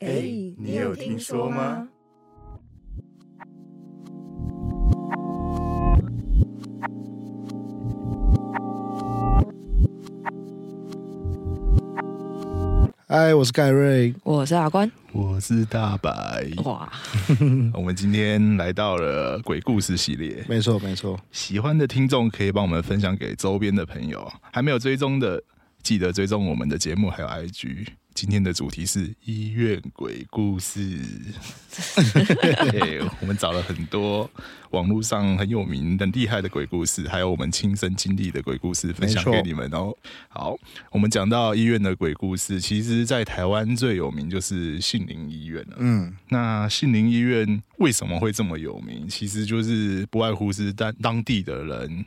哎，你有听说吗？嗨，我是盖瑞，我是阿关。我是大白。哇，我们今天来到了鬼故事系列，没错没错。喜欢的听众可以帮我们分享给周边的朋友，还没有追踪的，记得追踪我们的节目还有 IG。今天的主题是医院鬼故事。对，我们找了很多网络上很有名、很厉害的鬼故事，还有我们亲身经历的鬼故事，分享给你们。然后，好，我们讲到医院的鬼故事，其实，在台湾最有名就是杏林医院了。嗯，那杏林医院为什么会这么有名？其实就是不外乎是当当地的人。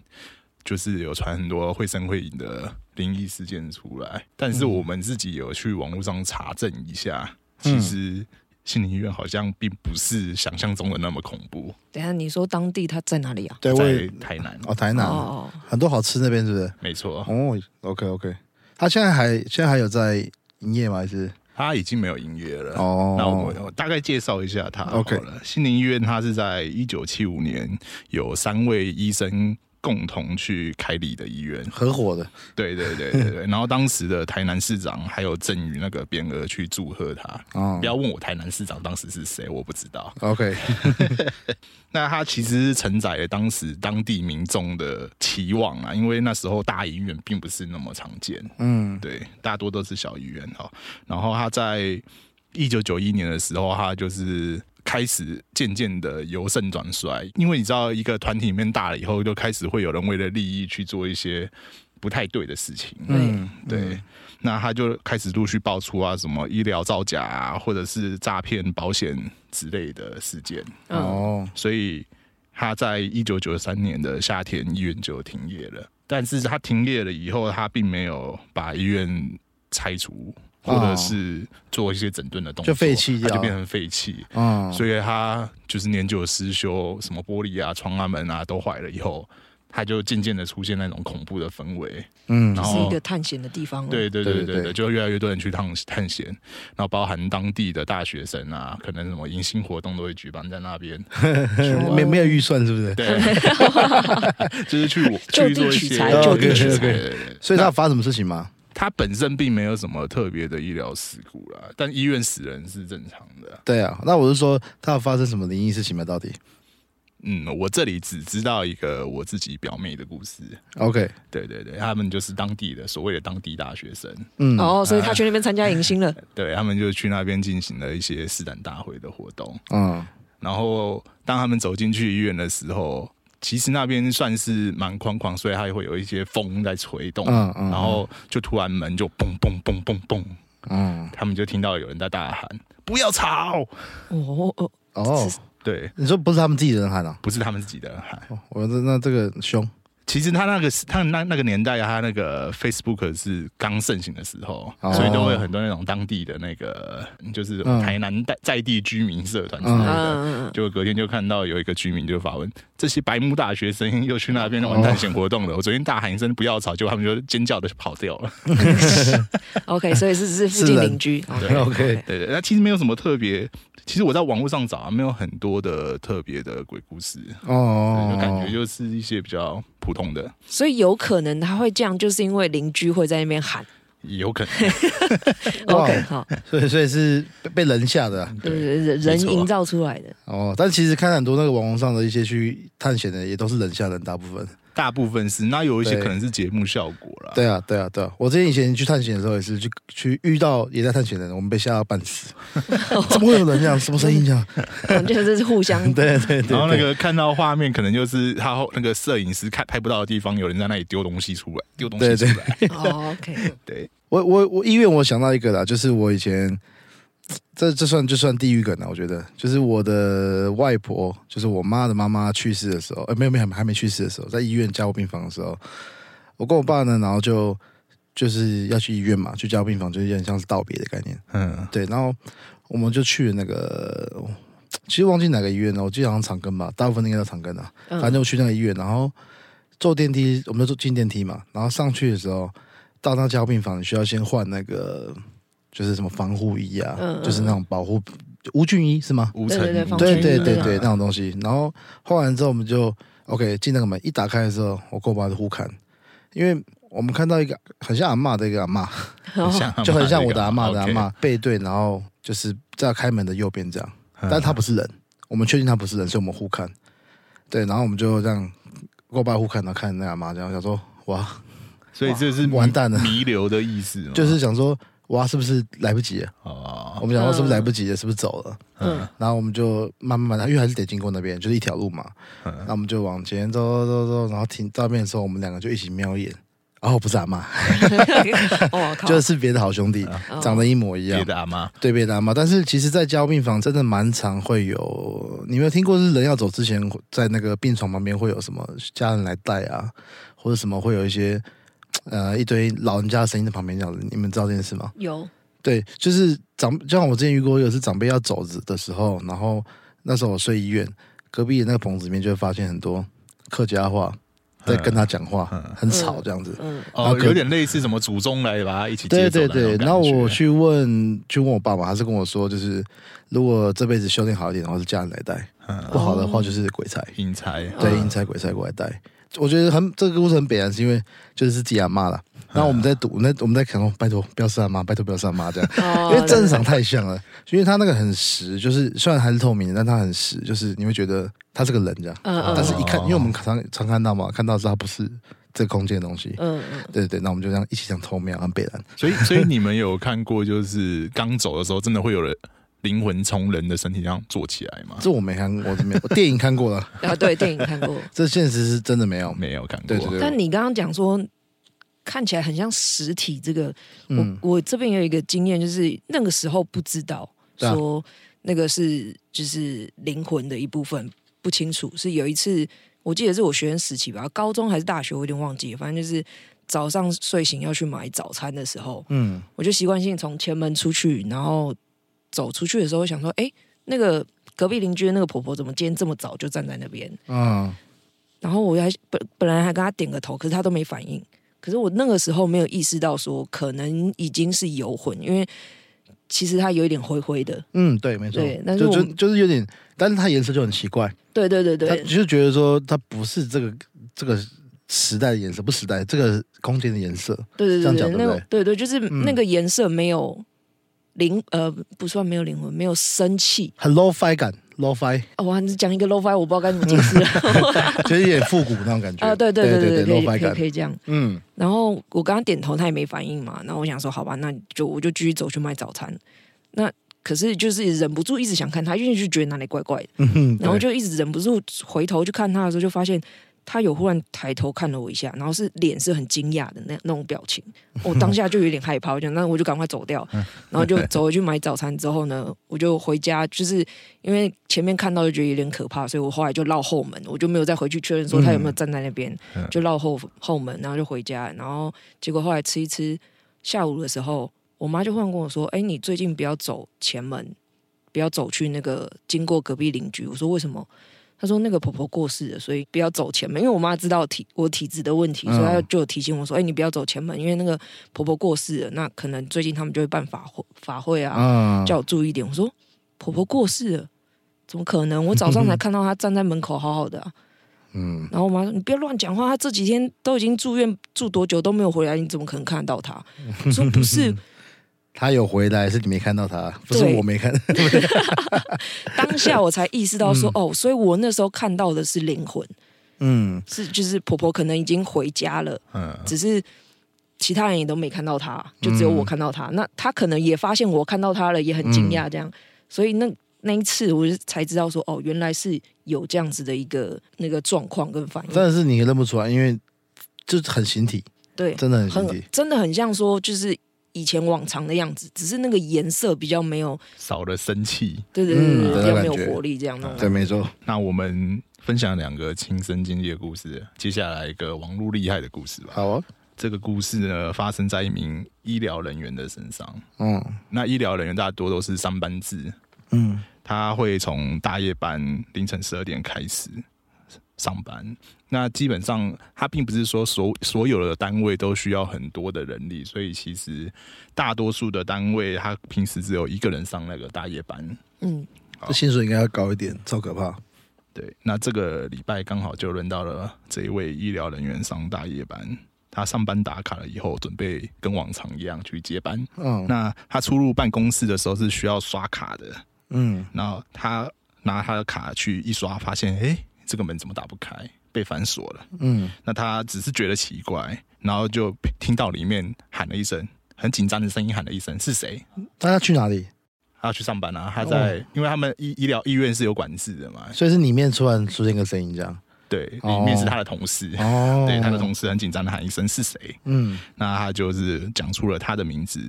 就是有传很多会声会影的灵异事件出来，但是我们自己有去网络上查证一下，其实心理医院好像并不是想象中的那么恐怖。等下你说当地它在哪里啊？在台南哦，台南哦，很多好吃那边是不是？没错哦，OK OK，他现在还现在还有在营业吗？还是他已经没有营业了？哦，那我我大概介绍一下他 OK 了。心灵医院它是在一九七五年有三位医生。共同去开立的医院，合伙的，对对对对对。然后当时的台南市长还有赠予那个匾额去祝贺他。哦，不要问我台南市长当时是谁，我不知道。OK，那他其实承载了当时当地民众的期望啊，因为那时候大医院并不是那么常见。嗯，对，大多都是小医院哈。然后他在一九九一年的时候，他就是。开始渐渐的由盛转衰，因为你知道，一个团体里面大了以后，就开始会有人为了利益去做一些不太对的事情。嗯，对。那他就开始陆续爆出啊，什么医疗造假啊，或者是诈骗保险之类的事件。哦，所以他在一九九三年的夏天，医院就停业了。但是他停业了以后，他并没有把医院拆除。或者是做一些整顿的动作，就废弃，它就变成废弃。嗯，所以它就是年久失修，什么玻璃啊、窗啊、门啊都坏了以后，它就渐渐的出现那种恐怖的氛围。嗯，是一个探险的地方。对对对对对，就越来越多人去探探险，然后包含当地的大学生啊，可能什么迎新活动都会举办在那边。没没有预算是不是？对，就是去就地取材就地取材。所以他发生什么事情吗？他本身并没有什么特别的医疗事故啦，但医院死人是正常的。对啊，那我是说，他有发生什么灵异事情吗？到底？嗯，我这里只知道一个我自己表妹的故事。OK，对对对，他们就是当地的所谓的当地大学生。嗯，哦，所以他去那边参加迎新了。对他们就去那边进行了一些试胆大会的活动。嗯，然后当他们走进去医院的时候。其实那边算是蛮宽旷，所以它会有一些风在吹动，嗯嗯然后就突然门就嘣嘣嘣嘣嘣，嗯，他们就听到有人在大喊：“不要吵！”哦哦哦，对，你说不是他们自己人喊啊？不是他们自己的人喊，我说那这个凶。其实他那个他那那个年代，他那个 Facebook 是刚盛行的时候，所以都会有很多那种当地的那个，就是台南在在地居民社团之类的。就隔天就看到有一个居民就发问：这些白木大学生又去那边玩探险活动了。我昨天大喊一声不要吵，结果他们就尖叫的跑掉了。OK，所以是是附近邻居。OK，对对，那其实没有什么特别。其实我在网络上找啊，没有很多的特别的鬼故事哦，就感觉就是一些比较普通的。所以有可能他会这样，就是因为邻居会在那边喊，有可能。OK，好，所以所以是被人吓的，对人人营造出来的。哦，但其实看很多那个网络上的一些去探险的，也都是人吓人，大部分。大部分是，那有一些可能是节目效果了。对啊，对啊，对啊！我之前以前去探险的时候，也是去去遇到也在探险的人，我们被吓到半死。怎么会有人这样？什么声音这样？我觉得这是互相。对对对。然后那个看到画面，可能就是他那个摄影师看拍不到的地方，有人在那里丢东西出来，丢东西出来。哦，OK。对我我我医院，我想到一个啦，就是我以前。这这算就算地狱梗了，我觉得就是我的外婆，就是我妈的妈妈去世的时候，呃，没有没有还没去世的时候，在医院加护病房的时候，我跟我爸呢，然后就就是要去医院嘛，去加护病房，就有点像是道别的概念，嗯，对，然后我们就去那个，其实忘记哪个医院了，我记得好像长庚吧，大部分应该都长庚啊，反正我去那个医院，然后坐电梯，我们就坐进电梯嘛，然后上去的时候，到那加护病房，你需要先换那个。就是什么防护衣啊，嗯嗯就是那种保护无菌衣是吗？无尘对对对对对对对，那种东西。然后换完之后，我们就 OK 进那个门，一打开的时候，我跟我爸就互看，因为我们看到一个很像阿嬷的一个阿嬷，哦像 就很像我的阿嬷的阿嬷背对，然后就是在开门的右边这样，嗯但他不是人，我们确定他不是人，所以我们互看。对，然后我们就这样跟我爸互看，然后看那阿妈这样，想说哇，所以这是完蛋了弥留的意思？就是想说哇，是不是来不及了？哦我，们想说是不是来不及了？是不是走了？嗯然后我们就慢慢慢，因为还是得经过那边，就是一条路嘛。嗯那我们就往前走走走，然后停到那边的时候，我们两个就一起瞄一眼。哦，不是阿妈，就是别的好兄弟，哦长得一模一样别。的阿妈，对别的阿妈，但是其实，在交病房真的蛮常会有，你没有听过？是人要走之前，在那个病床旁边会有什么家人来带啊，或者什么会有一些呃一堆老人家的声音在旁边这样子，你们知道这件事吗？有。对，就是长，就像我之前遇过一个是长辈要走的时候，然后那时候我睡医院，隔壁的那个棚子里面就会发现很多客家话在跟他讲话，嗯很吵这样子。嗯哦，有点类似什么祖宗来把他一起对接走对对，的那我去问去问我爸爸，他是跟我说，就是如果这辈子修炼好一点，然后是家人来带；嗯。不好的话就是鬼差，阴差，对，嗯。阴差鬼差过来带。我觉得很这个故事很北然，是因为就是自己阿妈了。然后我们在赌，那我们在想说，拜托不要是阿妈，拜托不要是阿妈这样。哦因为正常太像了，因为他那个很实，就是虽然还是透明的，但他很实，就是你会觉得他是个人这样。嗯嗯但是一看，因为我们常常看到嘛，看到是他不是这空间的东西。嗯嗯对对对，那我们就这样一起这样偷瞄，很北然。所以所以你们有看过，就是刚走的时候，真的会有人灵魂从人的身体上做起来吗？这我没看过，我这没有，我 电影看过了，啊对，电影看过。这现实是真的没有。没有看过，对对对，但你刚刚讲说看起来很像实体，这个嗯我我这边有一个经验，就是那个时候不知道说那个是就是灵魂的一部分，不清楚。是有一次我记得是我学生时期吧，高中还是大学，我有点忘记，反正就是早上睡醒要去买早餐的时候，嗯我就习惯性从前门出去，然后走出去的时候想说，哎，那个隔壁邻居的那个婆婆怎么今天这么早就站在那边？嗯然后我还本本来还跟她点个头，可是她都没反应。可是我那个时候没有意识到说，可能已经是游魂，因为其实它有一点灰灰的。嗯，对，没错对，但是就就就是有点，但是它颜色就很奇怪，对对对他对，就是觉得说它不是这个这个时代的颜色，不时代这个空间的颜色。对对对对，对对个对对，就是嗯那个颜色没有灵呃，不算没有灵魂，没有生气。很 low fi 感，low fi，哦，我还是讲一个 low fi，我不知道该怎么解释了。就是有点复古那种感觉啊，对对对对对，可 low 以 fi 可以感可，以这样。嗯然后我刚刚点头，他也没反应嘛。然后我想说，好吧，那就我就继续走去买早餐。那可是就是忍不住一直想看他，因为就觉得哪里怪怪的。嗯，然后就一直忍不住回头去看他的时候，就发现他有忽然抬头看了我一下，然后是脸是很惊讶的那那种表情。我当下就有点害怕，我讲那我就赶快走掉，然后就 走回去买早餐。之后呢，我就回家，就是因为前面看到就觉得有点可怕，所以我后来就绕后门，我就没有再回去确认说他有没有站在那边，嗯就绕后后门，然后就回家。然后结果后来吃一吃，下午的时候，我妈就忽然跟我说：“哎，你最近不要走前门。”不要走去那个经过隔壁邻居。我说为什么？她说那个婆婆过世了，所以不要走前门。因为我妈知道体我体质的问题，嗯所以她就有提醒我说：“哎、你不要走前门，因为那个婆婆过世了，那可能最近他们就会办法会法会啊，啊，叫我注意一点。”我说：“婆婆过世了，怎么可能？我早上才看到她站在门口好好的、啊。”嗯，然后我妈说：“你不要乱讲话，她这几天都已经住院住多久都没有回来，你怎么可能看得到她？”我说：“不是，他有回来，是你没看到他，不是我没看，当下我才意识到说，哦，所以我那时候看到的是灵魂。”嗯是就是婆婆可能已经回家了，嗯，只是其他人也都没看到他，就只有嗯我看到她。那他可能也发现我看到他了，也很惊讶这样。所以那那一次我就才知道说，哦，原来是有这样子的一个那个状况跟反应。但是你认不出来，因为就是很形体，对，真的很形很体，真的很像说就是。以前往常的样子，只是那个颜色比较没有，少了生气。对对对比较没有活力这样弄。对，没错，那我们分享两个亲身经历的故事，接下来一个网络厉害的故事吧。好啊，这个故事呢，发生在一名医疗人员的身上。嗯那医疗人员大多都是上班制，嗯他会从大夜班凌晨十二点开始，上班。那基本上，他并不是说所所有的单位都需要很多的人力，所以其实大多数的单位，他平时只有一个人上那个大夜班。嗯，这薪水应该要高一点，超可怕。对，那这个礼拜刚好就轮到了这一位医疗人员上大夜班。他上班打卡了以后，准备跟往常一样去接班。嗯那他出入办公室的时候是需要刷卡的，嗯然后他拿他的卡去一刷，发现哎，诶这个门怎么打不开，被反锁了。嗯那他只是觉得奇怪，然后就听到里面喊了一声，很紧张的声音喊了一声：“是谁他要去哪里？？”他要去上班啊，他在，因为他们医医疗医院是有管制的嘛，所以是里面突然出现个声音，这样。对，哦里面是他的同事，哦对，他的同事很紧张的喊一声：“是谁嗯？”那他就是讲出了他的名字，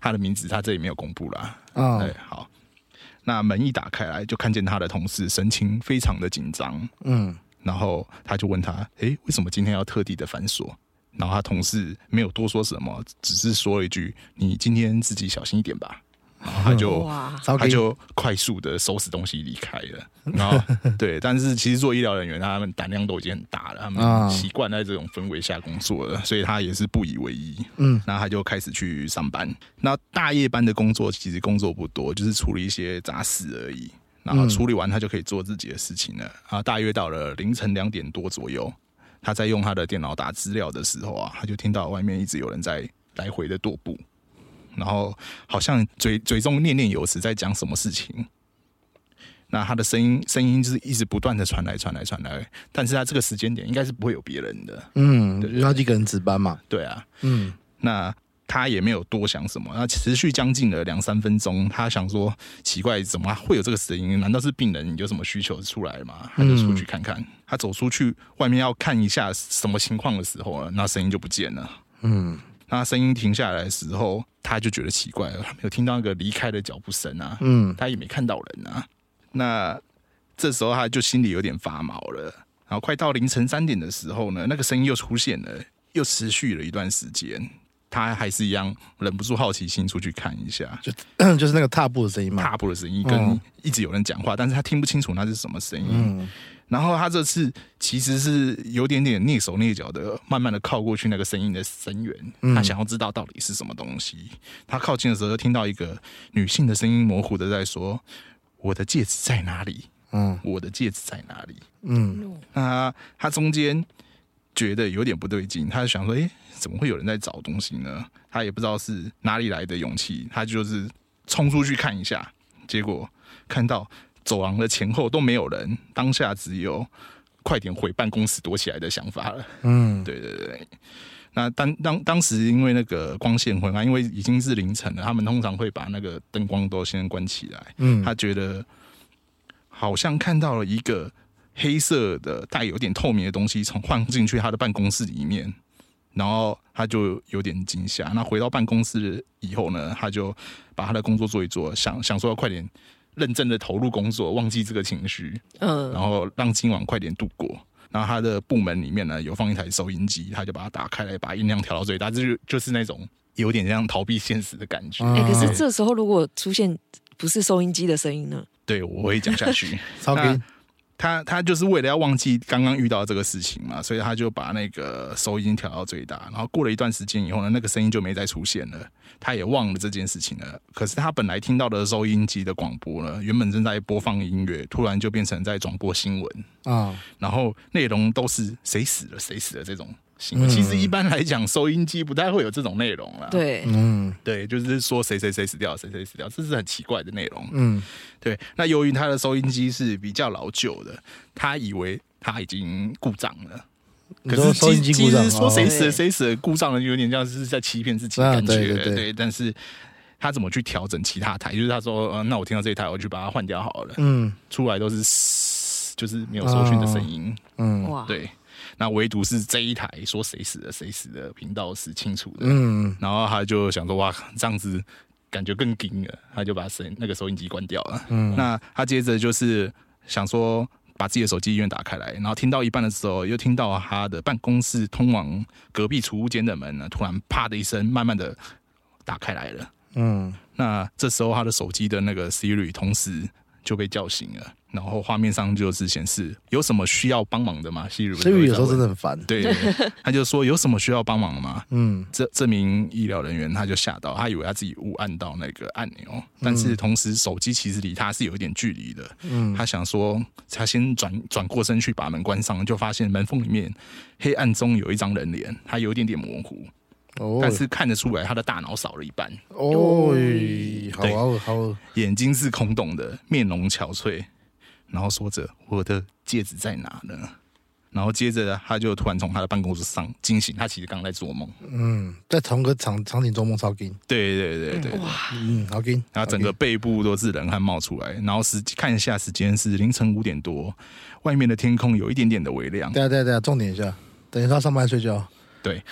他的名字他这里没有公布啦。啊对，好，那门一打开来，就看见他的同事神情非常的紧张，嗯然后他就问他：“诶，为什么今天要特地的反锁？”然后他同事没有多说什么，只是说了一句：“你今天自己小心一点吧。”然后他就哇，他就快速的收拾东西离开了。然后 对，但是其实做医疗人员，他们胆量都已经很大了，他啊们习惯在这种氛围下工作了，所以他也是不以为意。嗯然后他就开始去上班。那大夜班的工作其实工作不多，就是处理一些杂事而已。然后处理完，他就可以做自己的事情了。然后大约到了凌晨两点多左右，他在用他的电脑打资料的时候啊，他就听到外面一直有人在来回的踱步，然后好像嘴嘴中念念有词在讲什么事情。那他的声音声音就是一直不断的传来传来传来，但是他这个时间点应该是不会有别人的，嗯，对因为他一个人值班嘛。对啊。嗯那他也没有多想什么，那持续将近了两三分钟，他想说奇怪，怎么会有这个声音？难道是病人有什么需求出来吗？他就出去看看。他走出去外面要看一下什么情况的时候呢，那声音就不见了。嗯那声音停下来的时候，他就觉得奇怪了，他没有听到那个离开的脚步声啊，嗯他也没看到人啊。那这时候他就心里有点发毛了。然后快到凌晨三点的时候呢，那个声音又出现了，又持续了一段时间。他还是一样忍不住好奇心出去看一下，就 就是那个踏步的声音嘛。踏步的声音嗯跟一直有人讲话，但是他听不清楚那是什么声音。嗯然后他这次其实是有点点蹑手蹑脚的，慢慢的靠过去那个声音的声源，嗯他想要知道到底是什么东西。他靠近的时候，就听到一个女性的声音模糊的在说：“我的戒指在哪里？嗯我的戒指在哪里嗯？”那他中间觉得有点不对劲，他就想说：“诶，怎么会有人在找东西呢？”他也不知道是哪里来的勇气，他就是冲出去看一下，结果看到走廊的前后都没有人，当下只有快点回办公室躲起来的想法了。嗯对对对。那当当当时因为那个光线昏暗，因为已经是凌晨了，他们通常会把那个灯光都先关起来。嗯他觉得好像看到了一个黑色的带有点透明的东西从放进去他的办公室里面，然后他就有点惊吓。那回到办公室以后呢，他就把他的工作做一做，想想说要快点认真的投入工作，忘记这个情绪，嗯，然后让今晚快点度过。然后他的部门里面呢有放一台收音机，他就把它打开来，把音量调到最大，这就就是那种有点像逃避现实的感觉。嗯哎、可是这时候如果出现不是收音机的声音呢？对，我会讲下去。超给那他他就是为了要忘记刚刚遇到这个事情嘛，所以他就把那个收音调到最大。然后过了一段时间以后呢，那个声音就没再出现了，他也忘了这件事情了。可是他本来听到的收音机的广播呢，原本正在播放音乐，突然就变成在转播新闻，啊然后内容都是谁死了谁死了这种新闻。嗯其实一般来讲，收音机不太会有这种内容了。对，嗯对，就是说谁谁谁死掉，谁谁死掉，这是很奇怪的内容。嗯对，那由于他的收音机是比较老旧的，他以为他已经故障了。你说可是收音机故障其实说谁哦死了谁死了故障了，有点像是在欺骗自己的啊感觉。对对对但是他怎么去调整其他台？就是他说，呃，那我听到这一台，我就把它换掉好了。嗯出来都是就是没有收讯的声音。嗯哇，对，那唯独是这一台说谁死了谁死了频道是清楚的。嗯然后他就想说，哇，这样子感觉更紧了，他就把声那个收音机关掉了。嗯那他接着就是想说，把自己的手机音乐打开来，然后听到一半的时候，又听到他的办公室通往隔壁储物间的门呢，突然啪的一声，慢慢的打开来了。嗯那这时候他的手机的那个 Siri 同时就被叫醒了，然后画面上就是显示有什么需要帮忙的吗？西如，西如有时候真的很烦。对，他就说有什么需要帮忙的吗？嗯，这这名医疗人员他就吓到，他以为他自己误按到那个按钮，但是同时手机其实离他是有一点距离的。嗯，他想说他先转转过身去把门关上，就发现门缝里面黑暗中有一张人脸，他有一点点模糊，哦，但是看得出来他的大脑少了一半，哦，好啊好啊，眼睛是空洞的，面容憔悴，然后说着我的戒指在哪呢？然后接着他就突然从他的办公室上惊醒，他其实刚刚在做梦。嗯，在同个场场景做梦超劲，对对对对，嗯，好劲。然后整个背部都是冷汗冒出来，然后时看一下时间是凌晨五点多，外面的天空有一点点的微亮。对啊对啊对啊，重点一下，等于他上班睡觉。对，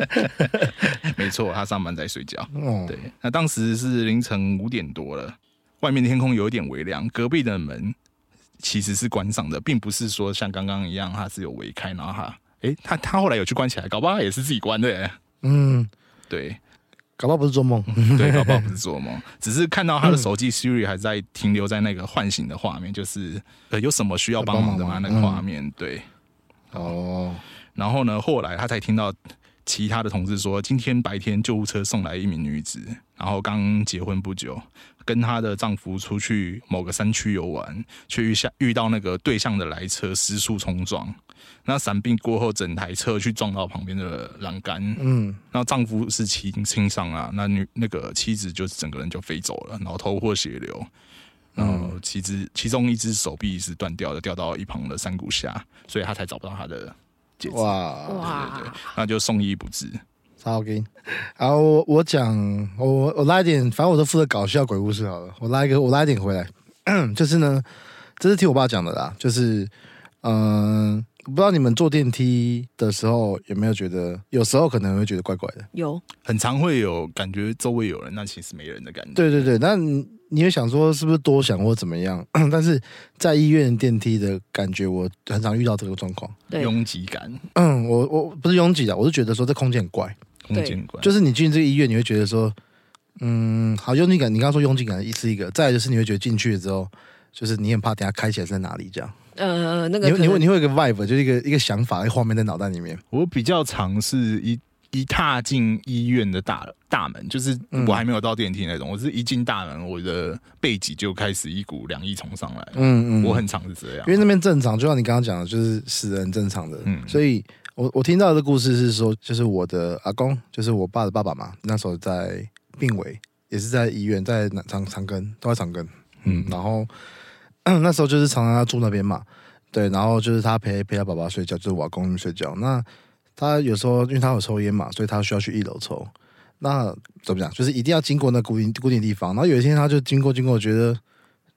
没错，他上班在睡觉。哦，对，那当时是凌晨五点多了，外面的天空有一点微亮，隔壁的门其实是关上的，并不是说像刚刚一样，它是有围开，然后他，诶，他他后来有去关起来，搞不好他也是自己关的、欸。嗯，对。搞不好不是做梦。对，搞不好不是做梦，只是看到他的手机 Siri 还在停留在那个唤醒的画面，就是呃有什么需要帮忙的吗？那个画面，对。哦，然后呢，后来他才听到其他的同事说，今天白天救护车送来一名女子，然后刚结婚不久，跟她的丈夫出去某个山区游玩，却遇下遇到那个对向的来车失速冲撞，那闪避过后，整台车去撞到旁边的栏杆，嗯，那丈夫是轻轻伤啊，那女那个妻子就整个人就飞走了，然后头破血流。然后其实其中一只手臂是断掉的，掉到一旁的山谷下，所以他才找不到他的戒指。哇，对对对哇，，那就送医不治。超劲。然后我我讲，我我我拉一点，反正我都负责搞笑鬼故事好了。我拉一个，我拉一点回来，就是呢，这是听我爸讲的啦，就是嗯。不知道你们坐电梯的时候有没有觉得，有时候可能会觉得怪怪的。有很常会有感觉周围有人，那其实没人的感觉。对对对，那你你会想说是不是多想或怎么样？但是在医院电梯的感觉，我很常遇到这个状况。对拥挤感、嗯，我我不是拥挤的，我是觉得说这空间很怪，空间怪，就是你进这个医院，你会觉得说，嗯，好拥挤感。你刚刚说拥挤感是一个，再来就是你会觉得进去了之后，就是你很怕等下开起来是在哪里这样。呃那个你会你会你会有一个 vibe，就是一个一个想法，一个画面在脑袋里面。我比较常是一一踏进医院的大大门，就是嗯我还没有到电梯那种，我是一进大门，我的背脊就开始一股凉意冲上来。嗯嗯，我很常是这样因，为那边正常，就像你刚刚讲的，就是死人正常的。嗯所以我我听到的故事是说，就是我的阿公，就是我爸的爸爸嘛，那时候在病危，也是在医院，在南长长庚，都在长庚。嗯嗯，然后 那时候就是常常要住那边嘛，对，然后就是他陪陪他爸爸睡觉，就是我阿公睡觉。那他有时候因为他有抽烟嘛，所以他需要去一楼抽。那怎么讲？就是一定要经过那固定固定地方。然后有一天他就经过经过，觉得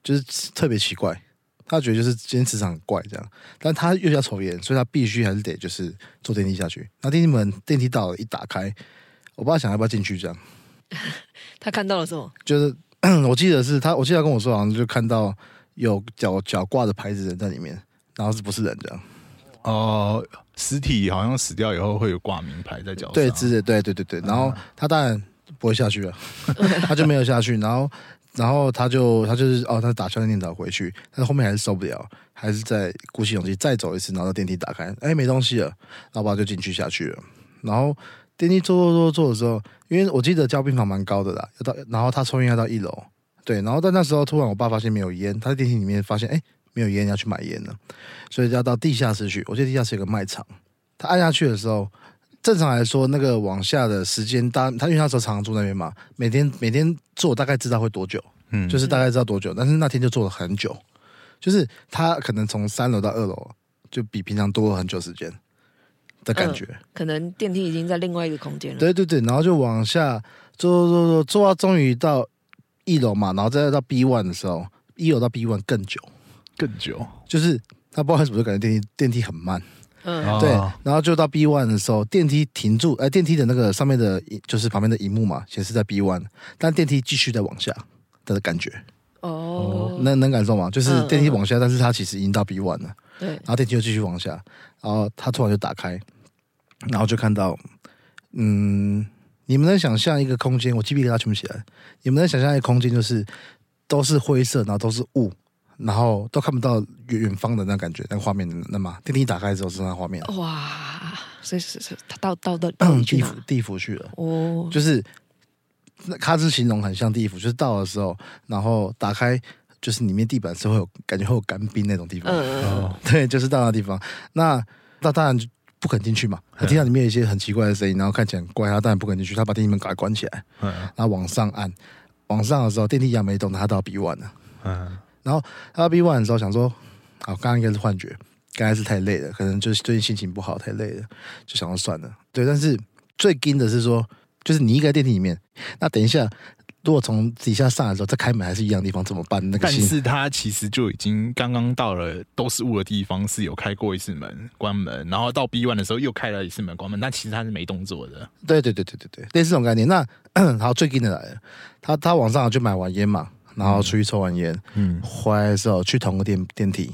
就是特别奇怪，他觉得就是今天磁场很怪这样，但他又要抽烟，所以他必须还是得就是坐电梯下去。那电梯门电梯到了，一打开，我不知道想要不要进去这样。他看到了什么？就是 我记得是他，我记得他跟我说，好像就看到有脚脚挂着牌子的人在里面，然后是不是人这样？哦、尸体好像死掉以后会有挂名牌在脚上，对，之类，对对对对。然后他当然不会下去了，他就没有下去。然后，然后他就他就是哦，他打消念头回去，但是后面还是受不了，还是在鼓起勇气再走一次，然后电梯打开，哎，没东西了，然后我爸就进去下去了。然后电梯坐坐坐坐的时候，因为我记得交病房蛮高的啦，要到，然后他抽烟要到一楼，对，然后但那时候突然我爸发现没有烟，他在电梯里面发现哎没有烟，要去买烟了，所以就要到地下室去。我记得地下室有个卖场，他按下去的时候。正常来说，那个往下的时间，大他因为那时候常常住那边嘛，每天每天做大概知道会多久，嗯，就是大概知道多久，但是那天就做了很久，就是他可能从三楼到二楼，就比平常多了很久时间的感觉。可能电梯已经在另外一个空间了。对对对，然后就往下做做做做做到终于到一楼嘛，然后再到 B one 的时候，一楼到 B one 更久，更久，就是他不知道为什么就感觉电梯电梯很慢。嗯，哦对，然后就到 B one 的时候，电梯停住，哎、电梯的那个上面的，就是旁边的荧幕嘛，显示在 B one，但电梯继续在往下的感觉，哦，能能感受吗？就是嗯电梯往下，但是它其实已经到 B one 了，对然，后电梯又继续往下，然后它突然就打开，然后就看到，嗯，你们能想象一个空间？我鸡皮疙瘩全部起来。你们能想象一个空间，就是都是灰色，然后都是雾，然后都看不到远远方的那感觉，那个画面，那嘛电梯打开之后是那画面，哇，所以是是，他到到到地府？地府去了，哦，就是那卡兹形容很像地府，就是到的时候，然后打开，就是里面地板是会有感觉会有干冰那种地方，嗯嗯嗯，对，就是到那地方，那那当然就不肯进去嘛，他听到里面有一些很奇怪的声音，然后看起来很怪，他当然不肯进去，他把电梯门赶快关起来，嗯。然后往上按，往上的时候电梯一样没动，他到 B one 了。嗯然后他到 B one 的时候想说，啊，刚刚应该是幻觉，刚才是太累了，可能就是最近心情不好，太累了，就想说算了。对，但是最惊的是说，就是你一个在电梯里面，那等一下如果从底下上来的时候再开门还是一样的地方怎么办？那个但是他其实就已经刚刚到了都是雾的地方，是有开过一次门关门，然后到 B one 的时候又开了一次门关门，但其实他是没动作的。对对对对对对，类似这种概念。那 好，最近的来了，他他晚上就买完烟嘛，然后出去抽完烟，嗯。回来的时候去同个电电梯。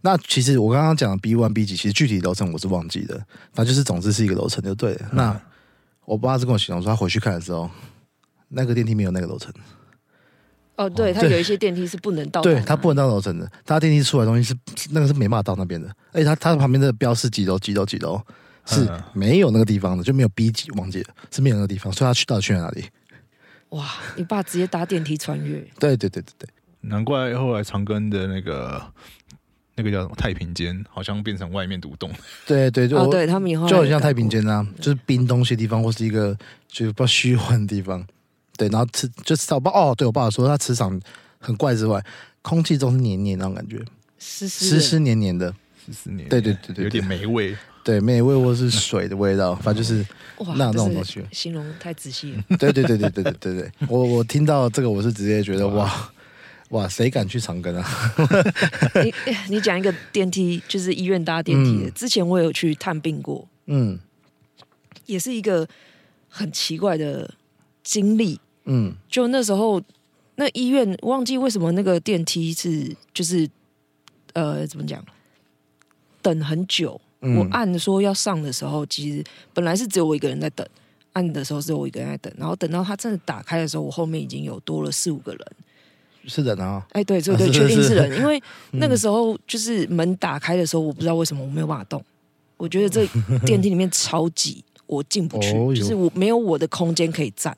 那其实我刚刚讲的 B one B 几，其实具体楼层我是忘记的，反正就是总之是一个楼层就对了。那我爸是跟我形容说，他回去看的时候，那个电梯没有那个楼层，哦，对，它有一些电梯是不能到对他不能到楼层的，他电梯出来的东西是是那个是没办法到那边的，而且他他旁边的标示几楼几楼几楼是嗯。没有那个地方的，就没有 B 几忘记了是没有那个地方，所以他去到底去了哪里？哇，你爸直接搭电梯穿越，对对对对对，难怪后来长庚的那个那个叫什么太平间，好像变成外面独栋。对对，就哦，我对他们以后就很像太平间啊，就是冰东西的地方，或是一个就是不虚幻的地方。对，然后磁就磁场，我爸哦，对我爸说他磁场很怪之外，空气中是黏黏那种感觉，湿湿湿湿黏黏的，十四年，对对对对对。有点霉味。对，美味或是水的味道，反正就是哇，那那种东西形容太仔细了。对对对对对对对对，我我听到这个，我是直接觉得哇哇，谁敢去长庚啊？你你讲一个电梯，就是医院搭电梯之前我有去探病过，嗯也是一个很奇怪的经历。嗯就那时候，那医院忘记为什么那个电梯是就是呃怎么讲，等很久。嗯我按说要上的时候，其实本来是只有我一个人在等，按的时候只有我一个人在等，然后等到它真的打开的时候，我后面已经有多了四五个人。是人啊，哎，对对对，确定是是人，因为那个时候就是门打开的时候，我不知道为什么我没有办法动，我觉得这 电梯里面超挤，我进不去，哦就是我没有我的空间可以站，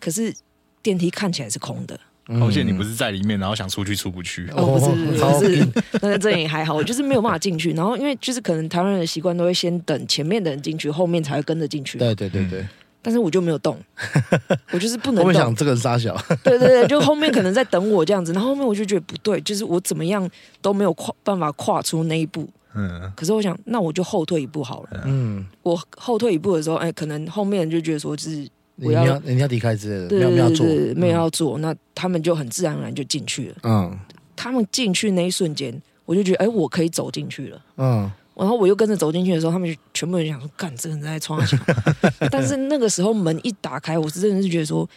可是电梯看起来是空的。嗯而且你不是在里面，然后想出去出不去。哦，不是不是超不是，那这也还好，我就是没有办法进去。然后因为就是可能台湾人的习惯都会先等前面的人进去，后面才会跟着进去。对对对对，但是我就没有动，我就是不能动我们想。这个人傻小，对对对，就后面可能在等我这样子，然后后面我就觉得不对，就是我怎么样都没有跨办法跨出那一步。嗯，可是我想，那我就后退一步好了。嗯，我后退一步的时候，哎，可能后面就觉得说，就是你我要要你要离开之类的，没有没有做，没有要做，那他们就很自然而然就进去了。嗯他们进去那一瞬间，我就觉得，哎，我可以走进去了。嗯然后我又跟着走进去的时候，他们就全部人想说：“干，这个人在窗上。”但是那个时候门一打开，我是真的是觉得说，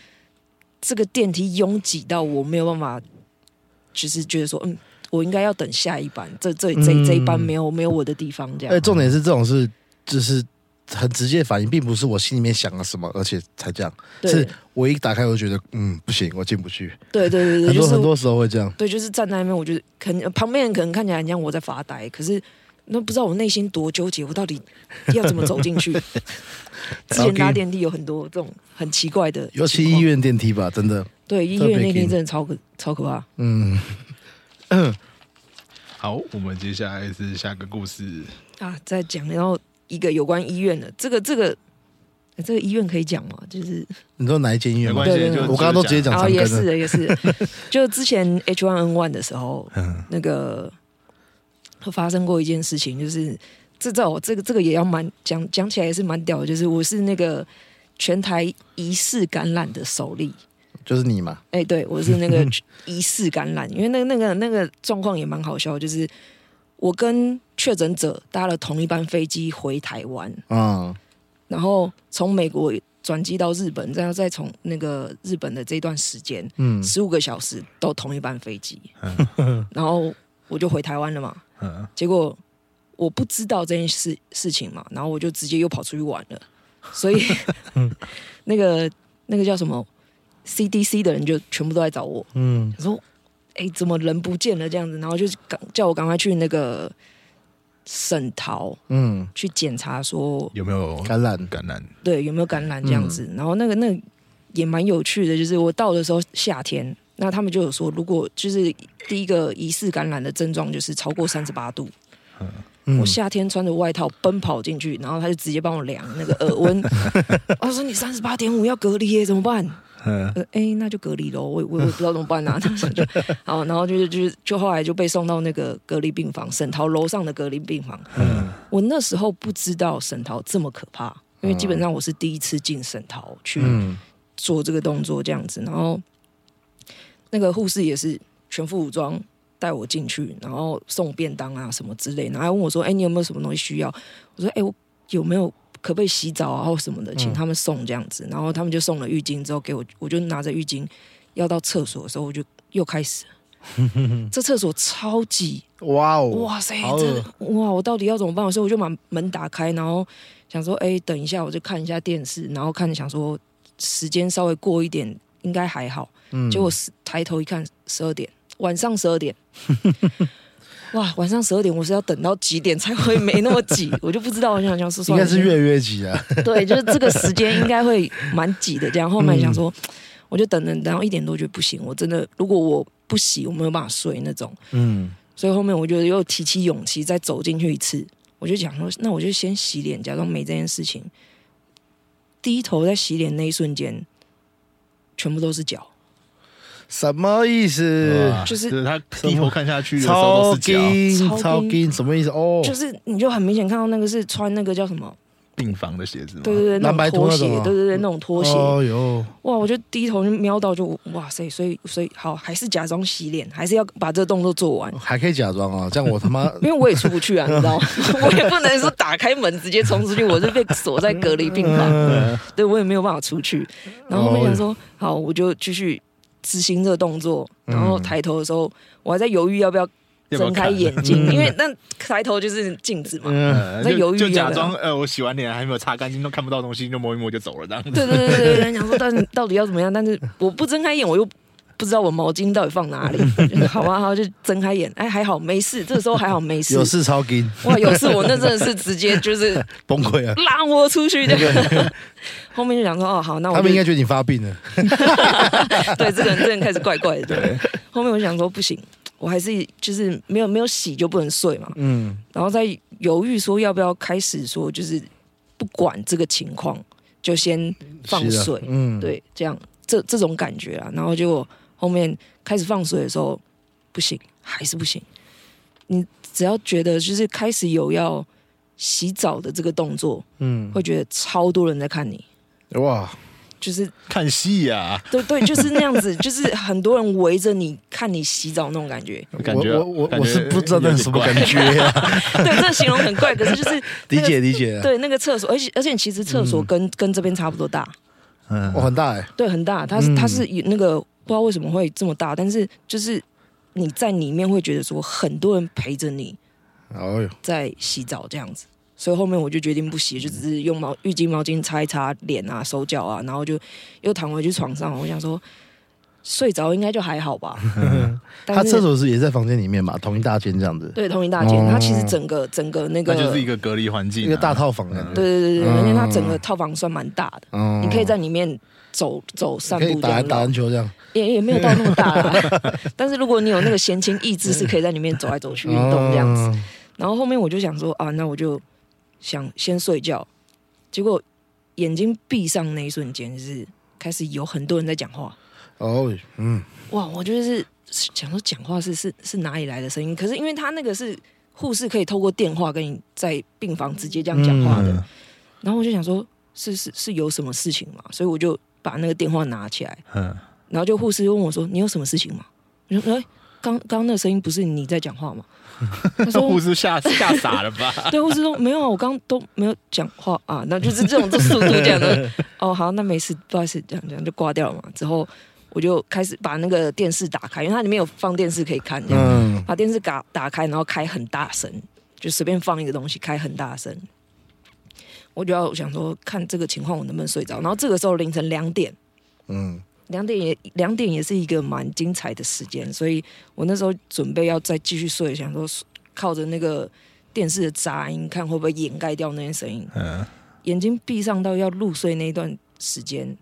这个电梯拥挤到我没有办法，就是觉得说，嗯，我应该要等下一班，这这这嗯这一班没有没有我的地方，这样哎，样。重点是这种是就是很直接的反应，并不是我心里面想了什么，而且才这样，对。是我一打开我就觉得嗯不行，我进不去，对对对对，就是很多很多时候会这样，对，就是站在那边，我觉得可能旁边人可能看起来很像我在发呆，可是那不知道我内心多纠结，我到底要怎么走进去？之前搭电梯有很多这种很奇怪的，尤其医，院电梯吧，真的，对医院那天紧真的超可超可怕。嗯。好，我们接下来是下个故事。啊，再讲然后一个有关医院的，这个这个呃这个医院可以讲吗？就是 你说哪一间医院吗？没关系，对对对就我刚刚都直接讲然后也是的也是的，就之前 H1N1 的时候，嗯那个发生过一件事情，就是这在我这个这个也要蛮讲讲起来也是蛮屌的，就是我是那个全台疑似感染的首例。就是你嘛，哎、对我是那个 疑似感染，因为那个那个那个状况也蛮好笑，就是我跟确诊者搭了同一班飞机回台湾，嗯然后从美国转机到日本，然后再从那个日本的这段时间，嗯。十五个小时都同一班飞机，然后我就回台湾了嘛。嗯，结果我不知道这件事事情嘛，然后我就直接又跑出去玩了，所以 那个那个叫什么 CDC 的人就全部都在找我，嗯。说哎，怎么人不见了这样子？然后就赶叫我赶快去那个省桃，嗯，去检查说有没有感染，感染对，有没有感染这样子。然后那个那也蛮有趣的，就是我到的时候夏天，那他们就有说，如果就是第一个疑似感染的症状就是超过三十八度。我夏天穿着外套奔跑进去，然后他就直接帮我量那个耳温。我说你三十八点五要隔离耶，怎么办？嗯，哎，那就隔离喽。我我我不知道怎么办啊。好，然后就是就是就后来就被送到那个隔离病房，沈桃楼上的隔离病房。嗯，我那时候不知道沈桃这么可怕，因为基本上我是第一次进沈桃去做这个动作这样子。然后那个护士也是全副武装。带我进去，然后送便当啊什么之类，然后还问我说：“哎，你有没有什么东西需要？”我说：“哎，我有没有可不可以洗澡啊或什么的，请他们送这样子。”然后他们就送了浴巾之后给我，我就拿着浴巾要到厕所的时候，我就又开始，这厕所超级哇哦哇塞，这哇！我到底要怎么办？所以我就把门打开，然后想说：“哎，等一下，我就看一下电视，然后看想说时间稍微过一点应该还好。”结果抬头一看，十二点。晚上十二点，哇！晚上十二点，我是要等到几点才会没那么挤？我就不知道。我想想是 应该是越越挤啊。对，就是这个时间应该会蛮挤的。这样后面想说，我就等等然后一点多，觉得不行。我真的，如果我不洗，我没有办法睡那种。嗯。所以后面我就又提起勇气再走进去一次。我就想说，那我就先洗脸，假装没这件事情。低头在洗脸那一瞬间，全部都是脚。什么意思？就是他低头看下去的时候都是脚，超金，什么意思？哦，就是你就很明显看到那个是穿那个叫什么病房的鞋子，对对对，蓝白拖鞋，对对对，那种拖鞋。哦哟，哇！我就低头就瞄到，就哇塞！所以所以好，还是假装洗脸，还是要把这个动作做完。还可以假装啊，这样我他妈，因为我也出不去啊，你知道吗？我也不能说打开门直接冲出去，我是被锁在隔离病房，对我也没有办法出去。然后我想说，好，我就继续。执行这个动作，然后抬头的时候，我还在犹豫要不要睁开眼睛，因为那抬头就是镜子嘛，在犹豫。就假装呃，我洗完脸还没有擦干净，都看不到东西，就摸一摸就走了这样子。对对对对对，想说，但是到底要怎么样？但是我不睁开眼，我又不知道我毛巾到底放哪里。好吧，好就睁开眼，哎，还好没事，这个时候还好没事。有事超金哇，有事我那真的是直接就是 崩溃啊，拉我出去的。后面就想说哦好，那我他们应该觉得你发病了。对，这个人真的开始怪怪的。对，后面我想说不行，我还是就是没有没有洗就不能睡嘛。嗯，然后在犹豫说要不要开始说就是不管这个情况就先放水。嗯，对，这样这这种感觉啊。然后结果后面开始放水的时候不行，还是不行。你只要觉得就是开始有要洗澡的这个动作，嗯，会觉得超多人在看你。哇，就是看戏呀！对对，就是那样子，就是很多人围着你看你洗澡那种感觉。感觉我我我是不知道那是什么感觉。对，这形容很怪，可是就是 理解理解。对，那个厕所，而且而且其实厕所跟跟这边差不多大。嗯，我很大哎。对，很大。它是它是那个不知道为什么会这么大，但是就是你在里面会觉得说很多人陪着你，在洗澡这样子。所以后面我就决定不洗，就只是用毛浴巾、毛巾擦一擦脸啊、手脚啊，然后就又躺回去床上。我想说，睡着应该就还好吧。他厕所是也在房间里面嘛，同一大间这样子。对，同一大间。他其实整个整个那个，那就是一个隔离环境，一个大套房。对对对对，而且他整个套房算蛮大的，你可以在里面走走散步，打打篮球这样。也也没有到那么大，但是如果你有那个闲情逸致，是可以在里面走来走去运动这样子。然后后面我就想说啊，那我就。想先睡觉，结果眼睛闭上那一瞬间，就是开始有很多人在讲话。哦，嗯，哇，我就是想说讲话是是是哪里来的声音？可是因为他那个是护士可以透过电话跟你在病房直接这样讲话的，然后我就想说，是是是有什么事情嘛？所以我就把那个电话拿起来，嗯，然后就护士问我说：“你有什么事情吗？”我说：“哎。”刚刚那声音不是你在讲话吗？他说 护士吓吓傻了吧？对，护士说没有啊，我刚都没有讲话啊，那就是这种这速度这样的。哦，好，那没事，不好意思，这样这样就挂掉了嘛。之后我就开始把那个电视打开，因为它里面有放电视可以看，这样把电视打打开，然后开很大声，就随便放一个东西开很大声。我就要想说看这个情况我能不能睡着。然后这个时候凌晨两点，嗯。两点也两点也是一个蛮精彩的时间，所以我那时候准备要再继续睡，想说靠着那个电视的杂音，看会不会掩盖掉那些声音。嗯，眼睛闭上到要入睡那一段时间，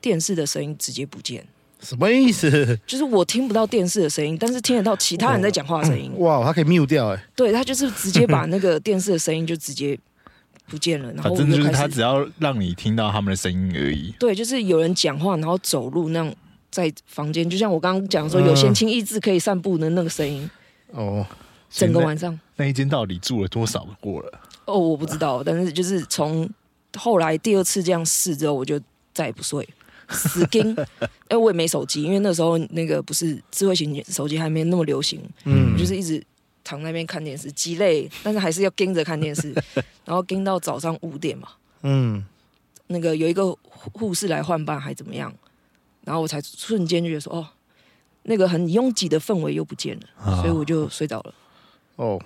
电视的声音直接不见，什么意思？就是我听不到电视的声音，但是听得到其他人在讲话的声音。哇，他可以 mute 掉哎，对他就是直接把那个电视的声音就直接不见了，然后我反正就是他只要让你听到他们的声音而已。对，就是有人讲话，然后走路那样在房间，就像我刚刚讲说，有嗯闲情逸致可以散步的那个声音，哦，整个晚上。那一间到底住了多少个过了？哦，我不知道，但是就是从后来第二次这样试之后，我就再也不睡，死盯，哎，我也没手机，因为那时候那个不是智慧型手机还没那么流行，嗯。就是一直躺在那边看电视，鸡肋，但是还是要盯着看电视，然后盯到早上五点嘛。嗯，那个有一个护护士来换班还怎么样，然后我才瞬间就觉得说，哦，那个很拥挤的氛围又不见了，啊所以我就睡着了。哦，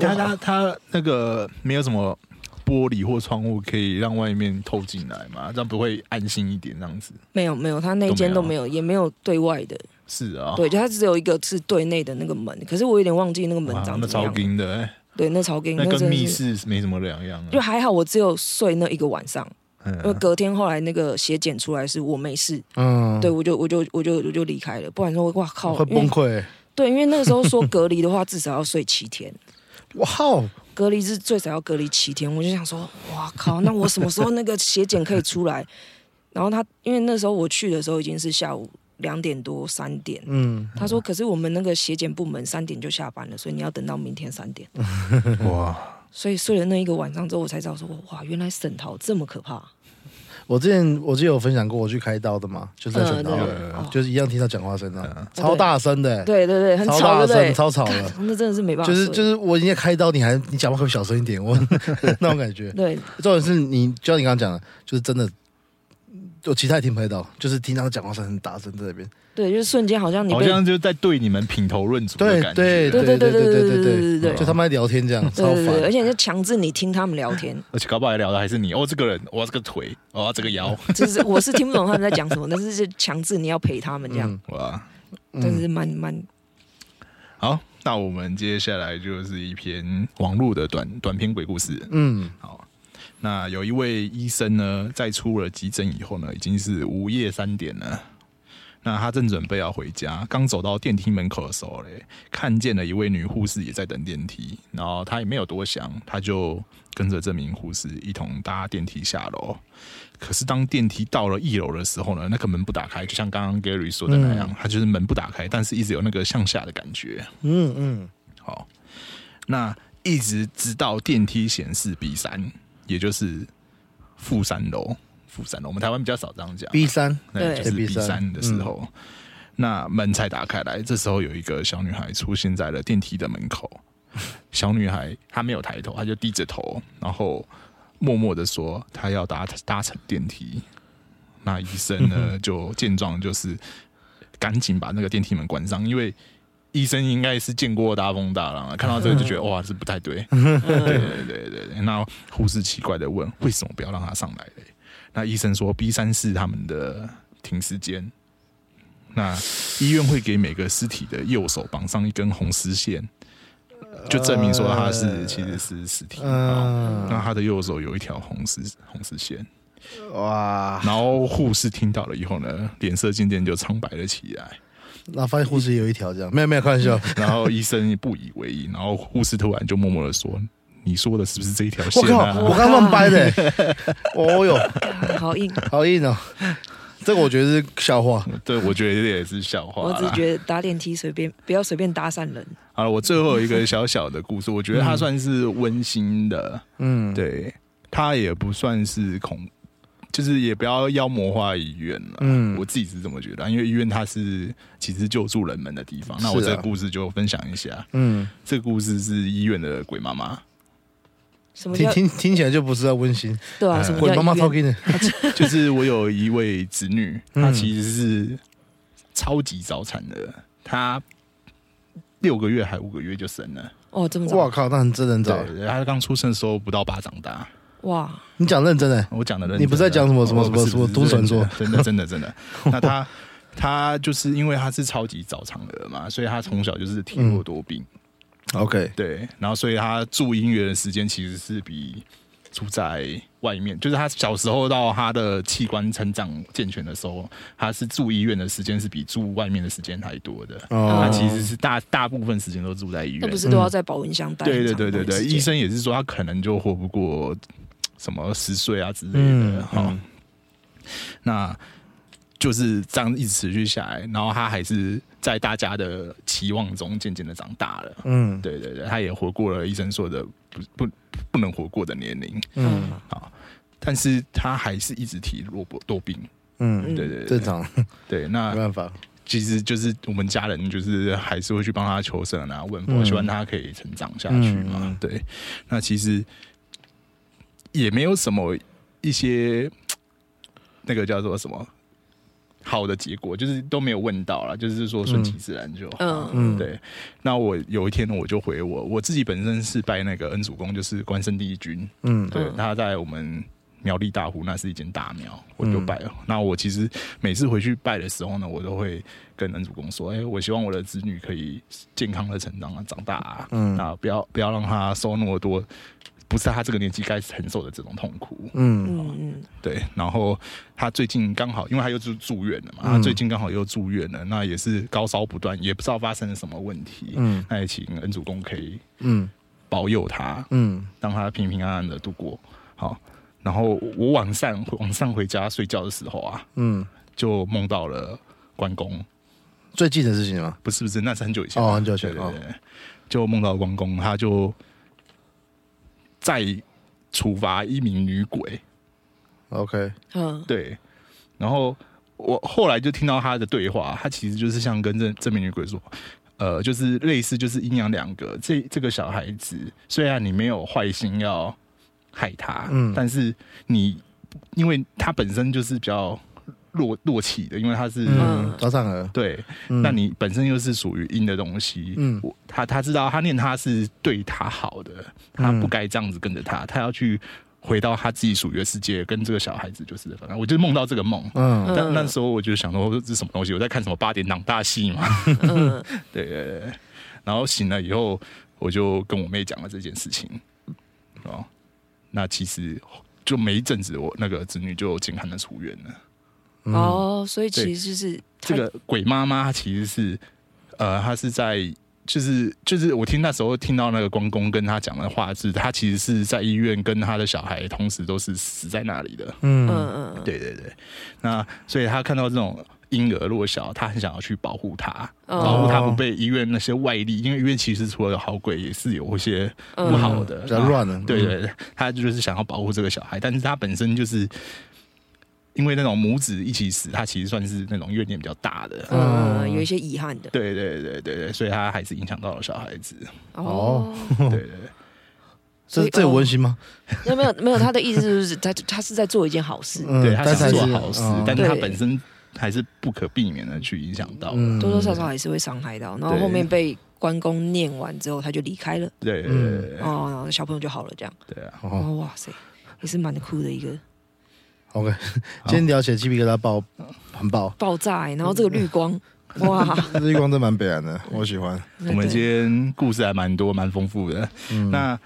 他他他那个没有什么玻璃或窗户可以让外面透进来嘛，这样不会安心一点这样子。没有没有，他那间都没都没有，也没有对外的，是啊，对，就它只有一个是对内的那个门，可是我有点忘记那个门长怎么样。硬的、欸，对，那超硬，那跟密。室没什么两样啊。就还好，我只有睡那一个晚上，因为嗯，隔天后来那个血检出来是我没事，嗯，对，我就我就我就我就离开了，不然说哇靠，会崩溃欸，对，因为那个时候说隔离的话，至少要睡七天，哇哦，隔离是最少要隔离七天，我就想说，哇靠，那我什么时候那个血检可以出来？然后他因为那时候我去的时候已经是下午两点多三点，嗯，他说可是我们那个血检部门三点就下班了，所以你要等到明天三点。哇，所以睡了那一个晚上之后，我才知道说，哇，原来沈桃这么可怕。我之前我记得有分享过，我去开刀的嘛，就是在选刀就是一样听到讲话声啊嗯，超大声的欸，对对对，很超吵，大对不对声，？超吵的。那真的是没办法。就是就是我已经在开刀，你还你讲话可不可以小声一点？我 那种感觉。对重点是你，就像你刚刚讲的，就是真的，我其他也听不太到，就是听他讲话声很大声在那边。对，就是瞬间好像你好像就在对你们品头论足的感觉。对对对对对对对对对对就他们在聊天这样，超对对对，而烦。且就强制你听他们聊天，而且搞不好还聊的还是你哦，这个人，哦，这个腿，哦，这个腰，就是我是听不懂他们在讲什么，但是是强制你要陪他们这样，嗯哇，但是蛮蛮好，那我们接下来就是一篇网络的短短篇鬼故事。嗯好，那有一位医生呢，在出了急诊以后呢，已经是午夜三点了。那他正准备要回家，刚走到电梯门口的时候嘞，看见了一位女护士也在等电梯，然后他也没有多想，他就跟着这名护士一同搭电梯下楼。可是当电梯到了一楼的时候呢，那个门不打开，就像刚刚 Gary 说的那样，他就是门不打开，但是一直有那个向下的感觉。嗯嗯，好，那一直直到电梯显示 B 三，也就是负三楼，负三楼，我们台湾比较少这样讲 B 三，对那就是 B B3 三的时候，那门才打开来，这时候有一个小女孩出现在了电梯的门口。小女孩她没有抬头，她就低着头，然后默默的说她要搭搭乘电梯。那医生呢 就见状就是赶紧把那个电梯门关上，因为医生应该是见过大风大浪了，看到这个就觉得哇这不太对，对对对对对。那护士奇怪的问为什么不要让他上来嘞？那医生说 B 三是他们的停尸间。那医院会给每个尸体的右手绑上一根红丝线，就证明说他是其实是尸体。哦那嗯，他的右手有一条红丝红丝线，哇，然后护士听到了以后呢，脸色渐渐就苍白了起来。然后发现护士也有一条这样，没有没有开玩笑，然后医生也不以为意，然后护士突然就默默的说：“你说的是不是这一条我靠，线啊？”我刚乱掰的。欸，哦哟，好硬。好硬哦，这个我觉得是笑话，对，我觉得这也是笑话。我只觉得搭电梯随便不要随便搭讪人，好了，我最后有一个小小的故事，我觉得它算是温馨的，嗯，对，它也不算是恐，就是也不要妖魔化医院了。嗯我自己是这么觉得，因为医院它是其实救助人们的地方。那我这个故事就分享一下，嗯，这个故事是医院的鬼妈妈，听什么听听听起来就不是在温馨，对啊？呃什么鬼妈妈叫医院？超给的，就是我有一位侄女，嗯她其实是超级早产的，她六个月还五个月就生了。哦，这么早？哇靠，那很真人早，对，她刚出生的时候不到巴掌大。哇，你讲认真的，我讲的认真的，你不是在讲什么什么什么什么都市传说。真的真的真的。那他他就是因为他是超级早产儿嘛，所以他从小就是体弱多病，OK，对，然后所以他住音乐的时间其实是比住在外面，就是他小时候到他的器官成长健全的时候，他是住医院的时间是比住外面的时间还多的。哦。他其实是大大部分时间都住在医院。那不，是都要在保温箱待很对对长对对对，医生也是说他可能就活不过什么十岁啊之类嗯的。哈、嗯。那就是这样一直持续下来，然后他还是在大家的期望中渐渐的长大了。嗯。对对对，他也活过了医生说的不不不能活过的年龄，嗯。好但是他还是一直提弱多病。嗯，对对对正常，对，那没办法，其实就是我们家人就是还是会去帮他求生啊、问佛，嗯。希望他可以成长下去嘛。嗯。对，那其实也没有什么一些那个叫做什么好的结果，就是都没有问到了，就是说顺其自然就好。嗯。嗯。对，那我有一天我就回我我自己本身是拜那个恩主公，就是关圣帝君，嗯。对，嗯。他在我们苗栗大湖那是一间大庙，我就嗯。拜了。那我其实每次回去拜的时候呢，我都会跟恩主公说：“哎、我希望我的子女可以健康的成长啊，长大啊，嗯。啊不要不要让他受那么多不是他这个年纪该承受的这种痛苦。”嗯。嗯嗯。对，然后他最近刚好，因为他又住住院了嘛，嗯。他最近刚好又住院了，那也是高烧不断，也不知道发生了什么问题。嗯。那也请恩主公可以嗯。保佑他，嗯。让他平平安安的度过。好，然后我晚上晚上回家睡觉的时候啊，嗯，就梦到了关公，最近的事情吗？不是不是，那是很久以前哦很久以前对对对，就梦到关公，他就在处罚一名女鬼，OK，嗯对，然后我后来就听到他的对话，他其实就是像跟这这名女鬼说。呃，就是类似，就是阴阳两隔。这这个小孩子，虽然你没有坏心要害他，嗯但是你因为他本身就是比较弱弱气的，因为他是、嗯，早产儿，对，嗯那你本身又是属于阴的东西，嗯他他知道他念他是对他好的，他嗯不该这样子跟着他，他要去回到他自己属于的世界，跟这个小孩子就是反正我就梦到这个梦。嗯但那时候我就想说这是什么东西？我在看什么八点档大戏嘛？嗯 对对对。然后醒了以后，我就跟我妹讲了这件事情。哦，那其实就没一阵子，我那个子女就健康的出院了。嗯。哦，所以其实是这个鬼妈妈她其实是，呃，她是在就是就是我听那时候听到那个关公跟他讲的话是，他其实是在医院跟他的小孩同时都是死在那里的。嗯。嗯嗯对对对，那所以他看到这种婴儿弱小，他很想要去保护他，哦。保护他不被医院那些外力，因为医院其实除了有好鬼，也是有一些嗯不好的，比较乱的，对对对，他就是想要保护这个小孩，但是他本身就是因为那种母子一起死，他其实算是那种怨念比较大的。嗯嗯，有一些遗憾的对对对对对，所以他还是影响到了小孩子。哦。对对对，这这有温馨吗？那没有没有，他的意思就是他他是在做一件好事，嗯对他想做好事嗯，但是他本身还是不可避免的去影响到。嗯多多少少还是会伤害到。然后后面被关公念完之后，他就离开了，对对对对哦，然后小朋友就好了，这样。对啊，哇塞，也是蛮酷的一个，OK，今天聊起来鸡皮疙瘩爆，很爆，爆炸欸，然后这个绿光，哇，绿光真蛮北然的，我喜欢。我们今天故事还蛮多，蛮丰富的。嗯那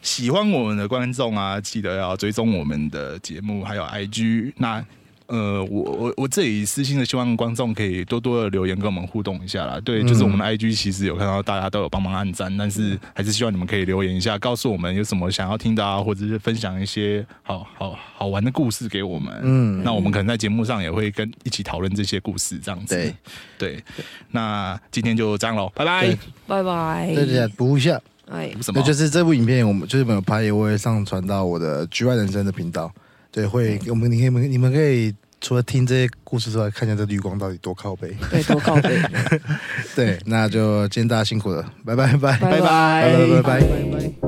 喜欢我们的观众啊，记得要追踪我们的节目，还有 IG。那呃，我我我这里私信的希望观众可以多多的留言跟我们互动一下啦。对，嗯就是我们的 IG 其实有看到大家都有帮忙按赞，但是还是希望你们可以留言一下，告诉我们有什么想要听的啊，或者是分享一些好好好玩的故事给我们。嗯那我们可能在节目上也会跟一起讨论这些故事，这样子。对对，那今天就这样喽，拜拜对。拜拜。对对补一下，哎，什么？对，就是这部影片，我们就是没有拍，也会上传到我的局外人生的频道。对，会我们你可以你们可以除了听这些故事之外，看一下这绿光到底多靠背。对，多靠背，对，那就今天大家辛苦了，拜拜拜拜拜拜拜拜。拜。